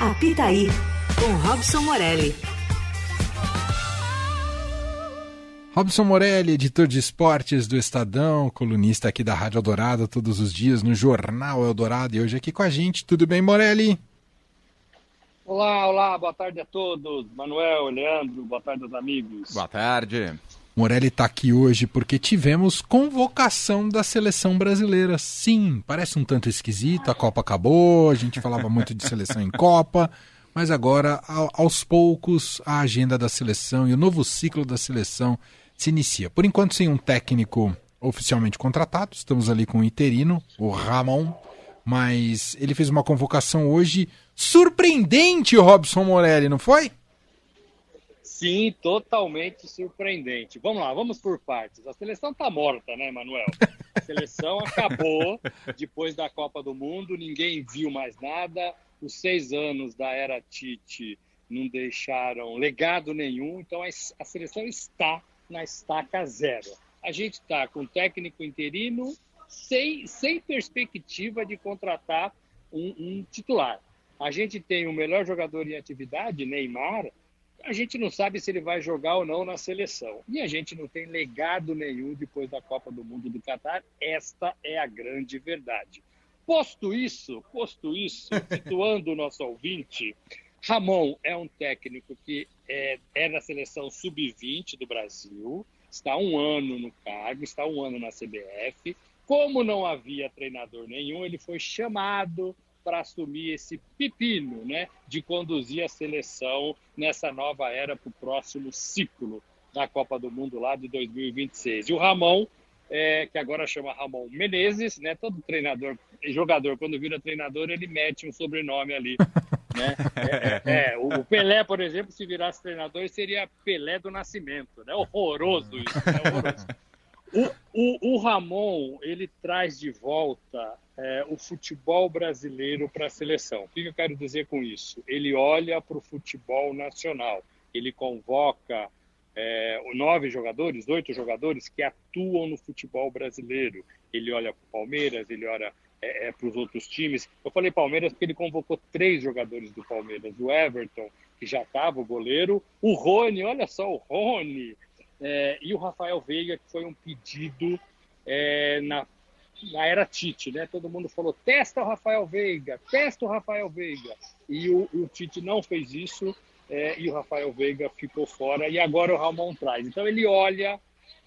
Apitaí, com Robson Morelli. Robson Morelli, editor de esportes do Estadão, colunista aqui da Rádio Eldorado todos os dias no Jornal Eldorado e hoje aqui com a gente. Tudo bem, Morelli? Olá, olá, boa tarde a todos. Manuel, Leandro, boa tarde aos amigos. Boa tarde. Morelli está aqui hoje porque tivemos convocação da seleção brasileira. Sim, parece um tanto esquisito, a Copa acabou, a gente falava muito de seleção em Copa, mas agora, aos poucos, a agenda da seleção e o novo ciclo da seleção se inicia. Por enquanto, sem um técnico oficialmente contratado, estamos ali com o interino, o Ramon, mas ele fez uma convocação hoje surpreendente, Robson Morelli, não foi? Sim, totalmente surpreendente. Vamos lá, vamos por partes. A seleção tá morta, né, Manuel? A seleção acabou depois da Copa do Mundo, ninguém viu mais nada. Os seis anos da era Tite não deixaram legado nenhum, então a seleção está na estaca zero. A gente está com técnico interino sem, sem perspectiva de contratar um, um titular. A gente tem o melhor jogador em atividade, Neymar, a gente não sabe se ele vai jogar ou não na seleção. E a gente não tem legado nenhum depois da Copa do Mundo do Catar. Esta é a grande verdade. Posto isso, posto isso, situando o nosso ouvinte, Ramon é um técnico que é, é da seleção sub-20 do Brasil, está um ano no cargo, está um ano na CBF. Como não havia treinador nenhum, ele foi chamado para assumir esse pepino, né, de conduzir a seleção nessa nova era para o próximo ciclo da Copa do Mundo lá de 2026. E o Ramon, é, que agora chama Ramon Menezes, né, todo treinador, jogador, quando vira treinador, ele mete um sobrenome ali. Né? É, é, é o Pelé, por exemplo, se virasse treinador, seria Pelé do Nascimento. Né? Horroroso isso. Né? Horroroso. O, o, o, Ramon ele traz de volta é, o futebol brasileiro para a seleção. O que eu quero dizer com isso? Ele olha para o futebol nacional. Ele convoca é, nove jogadores, oito jogadores que atuam no futebol brasileiro. Ele olha para o Palmeiras, ele olha é, é para os outros times. Eu falei Palmeiras porque ele convocou três jogadores do Palmeiras: o Everton, que já estava o goleiro, o Rony, olha só o Rony, é, e o Rafael Veiga, que foi um pedido é, na, na era Tite, né? Todo mundo falou: testa o Rafael Veiga, testa o Rafael Veiga. E o, o Tite não fez isso é, e o Rafael Veiga ficou fora. E agora o Ramon traz. Então ele olha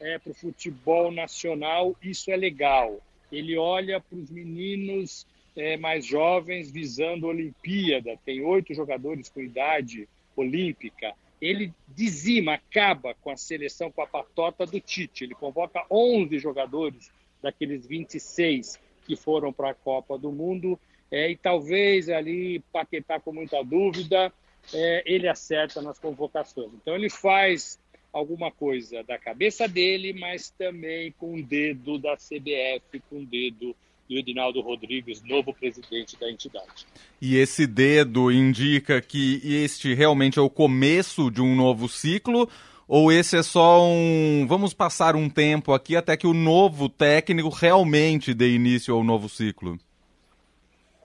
é, para o futebol nacional, isso é legal. Ele olha para os meninos é, mais jovens visando a Olimpíada. Tem oito jogadores com idade olímpica ele dizima, acaba com a seleção, com a patota do Tite. Ele convoca 11 jogadores daqueles 26 que foram para a Copa do Mundo é, e talvez ali Paquetá com muita dúvida, é, ele acerta nas convocações. Então ele faz alguma coisa da cabeça dele, mas também com o dedo da CBF, com o dedo do Edinaldo Rodrigues, novo presidente da entidade. E esse dedo indica que este realmente é o começo de um novo ciclo? Ou esse é só um. Vamos passar um tempo aqui até que o novo técnico realmente dê início ao novo ciclo?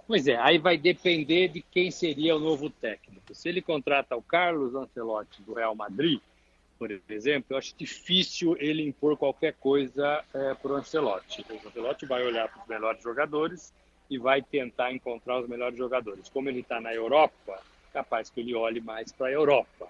Pois é, aí vai depender de quem seria o novo técnico. Se ele contrata o Carlos Ancelotti do Real Madrid, por exemplo, eu acho difícil ele impor qualquer coisa é, para o Ancelotti. O Ancelotti vai olhar para os melhores jogadores e vai tentar encontrar os melhores jogadores. Como ele está na Europa, capaz que ele olhe mais para a Europa.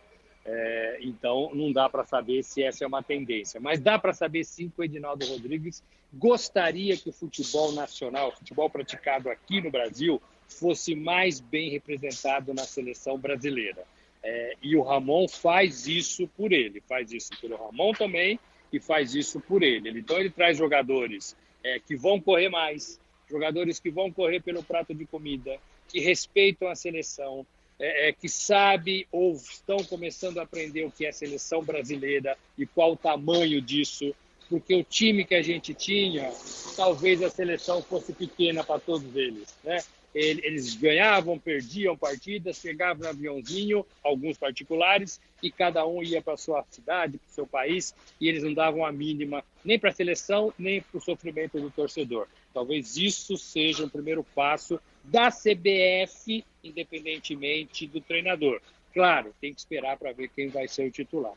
É, então, não dá para saber se essa é uma tendência. Mas dá para saber sim que o Edinaldo Rodrigues gostaria que o futebol nacional, o futebol praticado aqui no Brasil, fosse mais bem representado na seleção brasileira. É, e o Ramon faz isso por ele, faz isso pelo Ramon também e faz isso por ele. Então ele traz jogadores é, que vão correr mais, jogadores que vão correr pelo prato de comida, que respeitam a seleção, é, é que sabe ou estão começando a aprender o que é seleção brasileira e qual o tamanho disso, porque o time que a gente tinha, talvez a seleção fosse pequena para todos eles, né? eles ganhavam, perdiam partidas, chegavam no aviãozinho, alguns particulares, e cada um ia para sua cidade, para seu país, e eles não davam a mínima nem para a seleção, nem para o sofrimento do torcedor. Talvez isso seja o primeiro passo da CBF, independentemente do treinador. Claro, tem que esperar para ver quem vai ser o titular.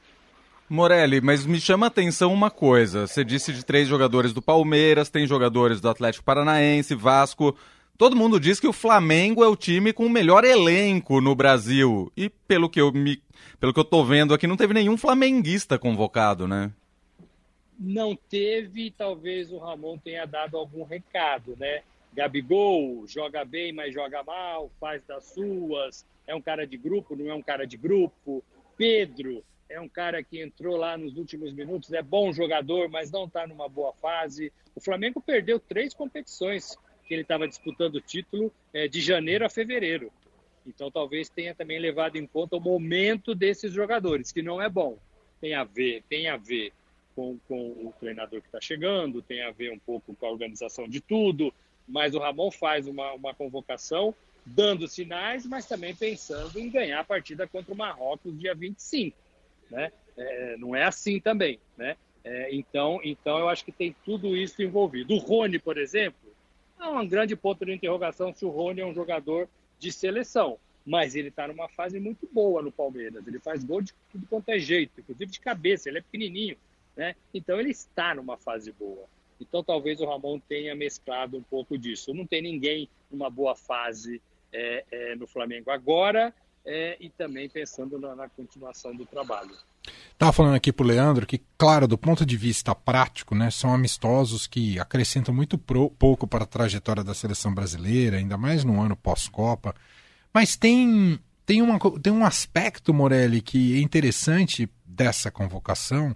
Morelli, mas me chama a atenção uma coisa. Você disse de três jogadores do Palmeiras, tem jogadores do Atlético Paranaense, Vasco. Todo mundo diz que o Flamengo é o time com o melhor elenco no Brasil. E pelo que eu me, pelo que eu tô vendo aqui, não teve nenhum flamenguista convocado, né? Não teve, talvez o Ramon tenha dado algum recado, né? Gabigol joga bem, mas joga mal, faz das suas, é um cara de grupo, não é um cara de grupo. Pedro é um cara que entrou lá nos últimos minutos, é bom jogador, mas não está numa boa fase. O Flamengo perdeu três competições que ele estava disputando o título é, de janeiro a fevereiro. Então talvez tenha também levado em conta o momento desses jogadores, que não é bom. Tem a ver, tem a ver com, com o treinador que está chegando, tem a ver um pouco com a organização de tudo, mas o Ramon faz uma, uma convocação dando sinais, mas também pensando em ganhar a partida contra o Marrocos dia 25 né? É, não é assim também, né? É, então, então eu acho que tem tudo isso envolvido. O Rony, por exemplo, é um grande ponto de interrogação se o Rony é um jogador de seleção, mas ele está numa fase muito boa no Palmeiras. Ele faz gol de tudo quanto é jeito, inclusive de cabeça. Ele é pequenininho, né? Então ele está numa fase boa. Então talvez o Ramon tenha mesclado um pouco disso. Não tem ninguém numa boa fase é, é, no Flamengo agora é, e também pensando na, na continuação do trabalho. Estava falando aqui para o Leandro que, claro, do ponto de vista prático, né, são amistosos que acrescentam muito pro, pouco para a trajetória da seleção brasileira, ainda mais no ano pós-Copa. Mas tem, tem, uma, tem um aspecto, Morelli, que é interessante dessa convocação,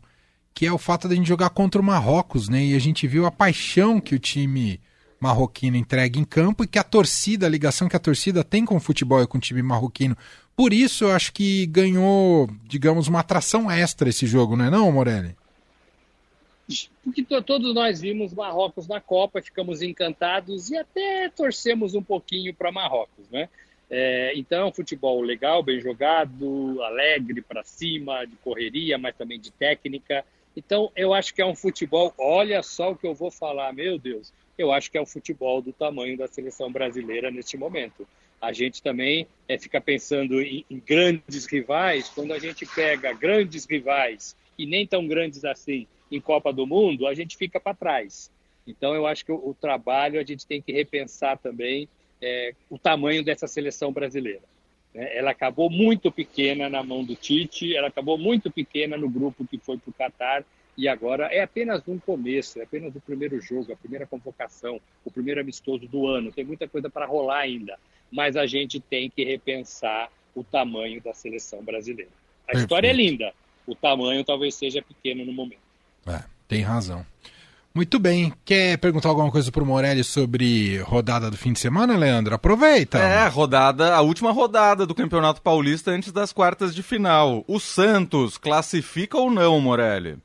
que é o fato de a gente jogar contra o Marrocos, né? E a gente viu a paixão que o time marroquino entrega em campo e que a torcida, a ligação que a torcida tem com o futebol e com o time marroquino. Por isso, eu acho que ganhou, digamos, uma atração extra esse jogo, não é não, Morelli? Porque todos nós vimos Marrocos na Copa, ficamos encantados e até torcemos um pouquinho para Marrocos, né? É, então é futebol legal, bem jogado, alegre para cima, de correria, mas também de técnica. Então eu acho que é um futebol. Olha só o que eu vou falar, meu Deus eu acho que é o futebol do tamanho da seleção brasileira neste momento. A gente também é, fica pensando em, em grandes rivais, quando a gente pega grandes rivais e nem tão grandes assim em Copa do Mundo, a gente fica para trás. Então, eu acho que o, o, trabalho a gente tem que repensar também é, o tamanho dessa seleção brasileira. Né? Ela acabou muito pequena na mão do Tite, ela acabou muito pequena no grupo que foi para o Catar e agora é apenas um começo, é apenas o primeiro jogo, a primeira convocação, o primeiro amistoso do ano. Tem muita coisa para rolar ainda, mas a gente tem que repensar o tamanho da seleção brasileira. A Perfeito. história é linda, o tamanho talvez seja pequeno no momento. É, tem razão. Muito bem. Quer perguntar alguma coisa para o Morelli sobre rodada do fim de semana, Leandro? Aproveita. É, rodada, a última rodada do Campeonato Paulista antes das quartas de final. O Santos classifica ou não, Morelli?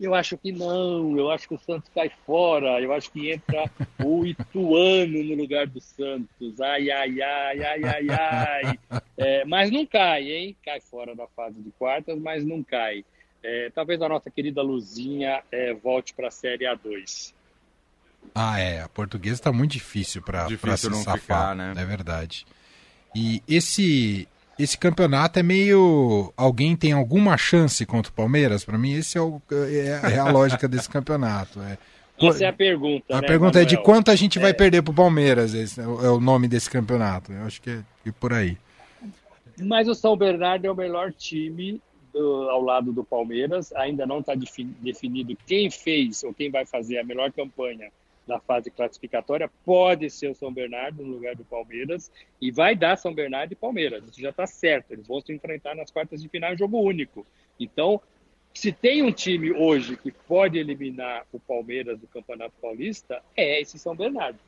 Eu acho que não, eu acho que o Santos cai fora, eu acho que entra o Ituano no lugar do Santos. Ai, ai, ai, ai, ai, ai. É, mas não cai, hein? Cai fora da fase de quartas, mas não cai. É, talvez a nossa querida Luzinha é, volte para a Série A2. Ah, é. A portuguesa está muito difícil para se não safar, ficar, né? É verdade. E esse esse campeonato é meio. Alguém tem alguma chance contra o Palmeiras? Para mim, esse é, o, é, é, a lógica desse campeonato. É. Essa é a pergunta. A né, pergunta Manuel? é de quanto a gente é. vai perder para o Palmeiras. Esse é o nome desse campeonato. Eu acho que é, é por aí. Mas o São Bernardo é o melhor time ao lado do Palmeiras. Ainda não está definido quem fez ou quem vai fazer a melhor campanha na fase classificatória, pode ser o São Bernardo no lugar do Palmeiras e vai dar São Bernardo e Palmeiras. Isso já está certo. Eles vão se enfrentar nas quartas de final jogo único. Então, se tem um time hoje que pode eliminar o Palmeiras do Campeonato Paulista, é esse São Bernardo.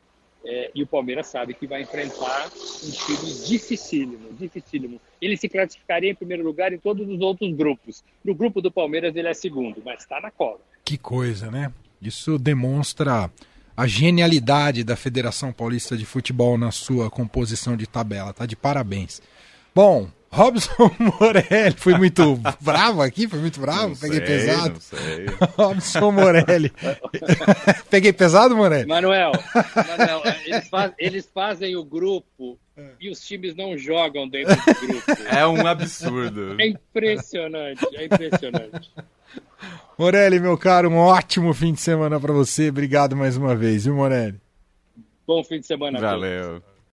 É, e o Palmeiras sabe que vai enfrentar um time dificílimo, dificílimo. Ele se classificaria em primeiro lugar em todos os outros grupos. No grupo do Palmeiras ele é segundo, mas está na cola. Que coisa, né? Isso demonstra a genialidade da Federação Paulista de Futebol na sua composição de tabela. Tá de parabéns. Bom, Robson Morelli, foi muito bravo aqui? Foi muito bravo? Não Peguei sei, pesado. Não sei. Robson Morelli. Peguei pesado, Morelli? Manuel, Manuel eles, faz, eles, fazem o grupo e os times não jogam dentro do grupo. É um absurdo. É impressionante, é impressionante. Morelli, meu caro, um ótimo fim de semana para você. Obrigado mais uma vez, viu, Morelli? Bom fim de semana. Valeu.